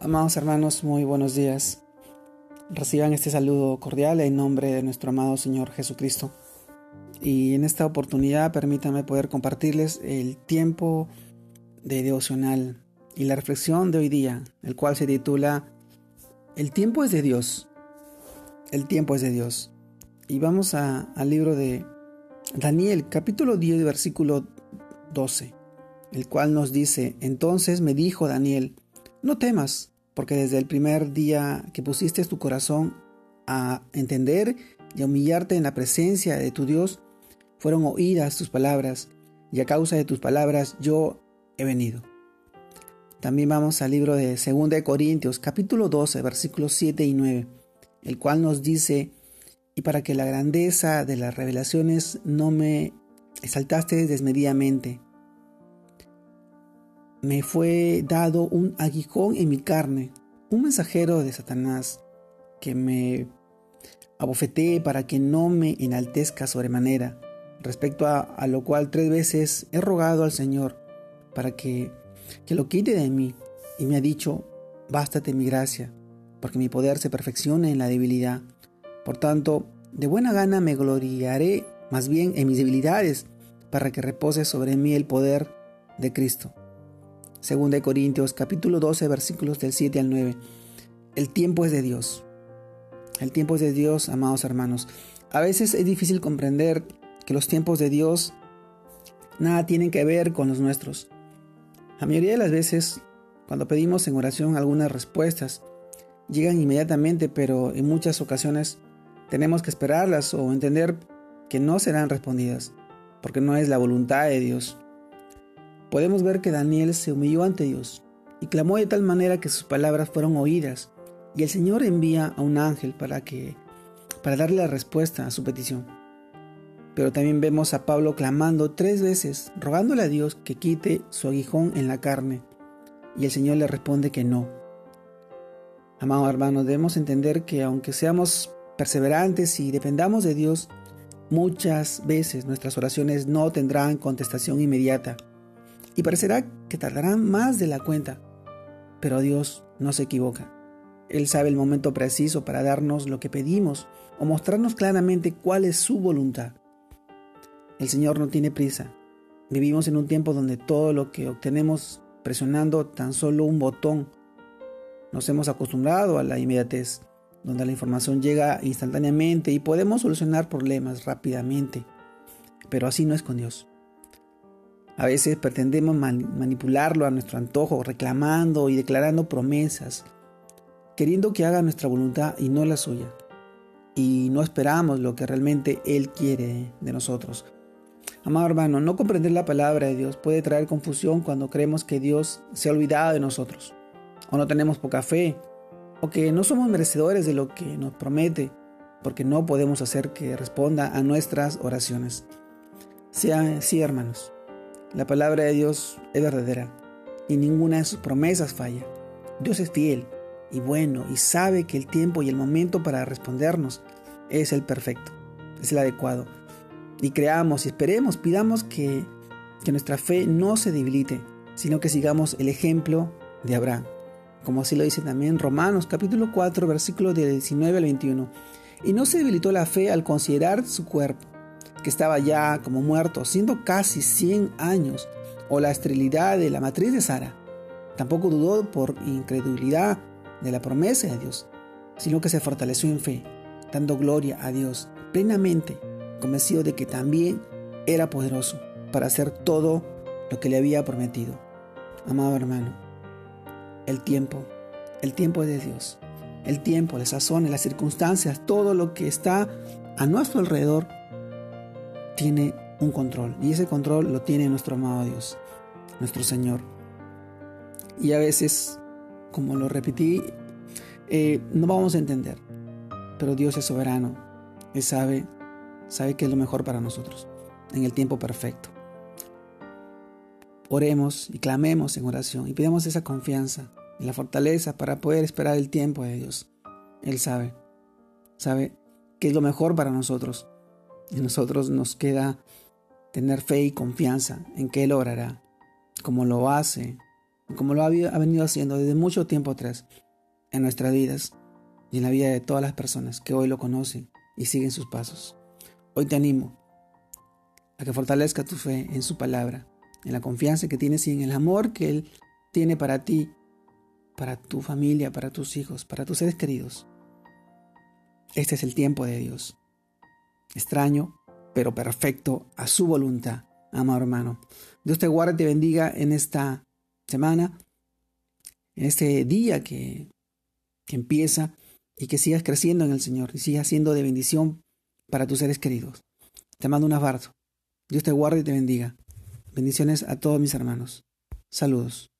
Amados hermanos, muy buenos días. Reciban este saludo cordial en nombre de nuestro amado Señor Jesucristo. Y en esta oportunidad permítanme poder compartirles el tiempo de devocional y la reflexión de hoy día, el cual se titula El tiempo es de Dios. El tiempo es de Dios. Y vamos al libro de Daniel, capítulo 10, versículo 12, el cual nos dice, entonces me dijo Daniel, no temas, porque desde el primer día que pusiste tu corazón a entender y a humillarte en la presencia de tu Dios, fueron oídas tus palabras, y a causa de tus palabras yo he venido. También vamos al libro de 2 de Corintios, capítulo 12, versículos 7 y 9, el cual nos dice, y para que la grandeza de las revelaciones no me exaltaste desmedidamente, me fue dado un aguijón en mi carne, un mensajero de Satanás que me abofeté para que no me enaltezca sobremanera, respecto a, lo cual tres veces he rogado al Señor para que, que lo quite de mí, y me ha dicho, bástate mi gracia, porque mi poder se perfecciona en la debilidad. Por tanto, de buena gana me gloriaré más bien en mis debilidades, para que repose sobre mí el poder de Cristo. Según de Corintios capítulo 12 versículos del 7 al 9. El tiempo es de Dios. El tiempo es de Dios, amados hermanos. A veces es difícil comprender que los tiempos de Dios nada tienen que ver con los nuestros. La mayoría de las veces, cuando pedimos en oración algunas respuestas, llegan inmediatamente, pero en muchas ocasiones tenemos que esperarlas o entender que no serán respondidas, porque no es la voluntad de Dios podemos ver que Daniel se humilló ante Dios y clamó de tal manera que sus palabras fueron oídas y el Señor envía a un ángel para que para darle la respuesta a su petición. Pero también vemos a Pablo clamando tres veces, rogándole a Dios que quite su aguijón en la carne, y el Señor le responde que no. Amados hermanos, debemos entender que aunque seamos perseverantes y dependamos de Dios, muchas veces nuestras oraciones no tendrán contestación inmediata y parecerá que tardarán más de la cuenta. Pero Dios no se equivoca. Él sabe el momento preciso para darnos lo que pedimos o mostrarnos claramente cuál es su voluntad. El Señor no tiene prisa. Vivimos en un tiempo donde todo lo que obtenemos presionando tan solo un botón. Nos hemos acostumbrado a la inmediatez, donde la información llega instantáneamente y podemos solucionar problemas rápidamente. Pero así no es con Dios. A veces pretendemos manipularlo a nuestro antojo, reclamando y declarando promesas, queriendo que haga nuestra voluntad y no la suya. Y no esperamos lo que realmente Él quiere de nosotros. Amado hermano, no comprender la palabra de Dios puede traer confusión cuando creemos que Dios se ha olvidado de nosotros, o no tenemos poca fe, o que no somos merecedores de lo que nos promete, porque no podemos hacer que responda a nuestras oraciones. Sea sí, hermanos. La palabra de Dios es verdadera y ninguna de sus promesas falla. Dios es fiel y bueno y sabe que el tiempo y el momento para respondernos es el perfecto, es el adecuado. Y creamos y esperemos, pidamos que, que nuestra fe no se debilite, sino que sigamos el ejemplo de Abraham. Como así lo dice también Romanos capítulo 4 versículos del 19 al 21. Y no se debilitó la fe al considerar su cuerpo estaba ya como muerto, siendo casi 100 años, o la esterilidad de la matriz de Sara. Tampoco dudó por incredulidad de la promesa de Dios, sino que se fortaleció en fe, dando gloria a Dios plenamente, convencido de que también era poderoso para hacer todo lo que le había prometido. Amado hermano, el tiempo, el tiempo de Dios. El tiempo, la sazón, las circunstancias, todo lo que está a nuestro alrededor tiene un control y ese control lo tiene nuestro amado Dios, nuestro Señor. Y a veces, como lo repetí, eh, no vamos a entender, pero Dios es soberano, Él sabe, sabe que es lo mejor para nosotros, en el tiempo perfecto. Oremos y clamemos en oración y pidamos esa confianza y la fortaleza para poder esperar el tiempo de Dios. Él sabe, sabe que es lo mejor para nosotros y nosotros nos queda tener fe y confianza en que Él orará, como lo hace como lo ha venido haciendo desde mucho tiempo atrás en nuestras vidas y en la vida de todas las personas que hoy lo conocen y siguen sus pasos. Hoy te animo a que fortalezca tu fe en su palabra, en la confianza que tienes y en el amor que Él tiene para ti, para tu familia, para tus hijos, para tus seres queridos. Este es el tiempo de Dios. Extraño, pero perfecto a su voluntad, amado hermano. Dios te guarde y te bendiga en esta semana, en este día que, que empieza y que sigas creciendo en el Señor y sigas siendo de bendición para tus seres queridos. Te mando un abrazo. Dios te guarde y te bendiga. Bendiciones a todos mis hermanos. Saludos.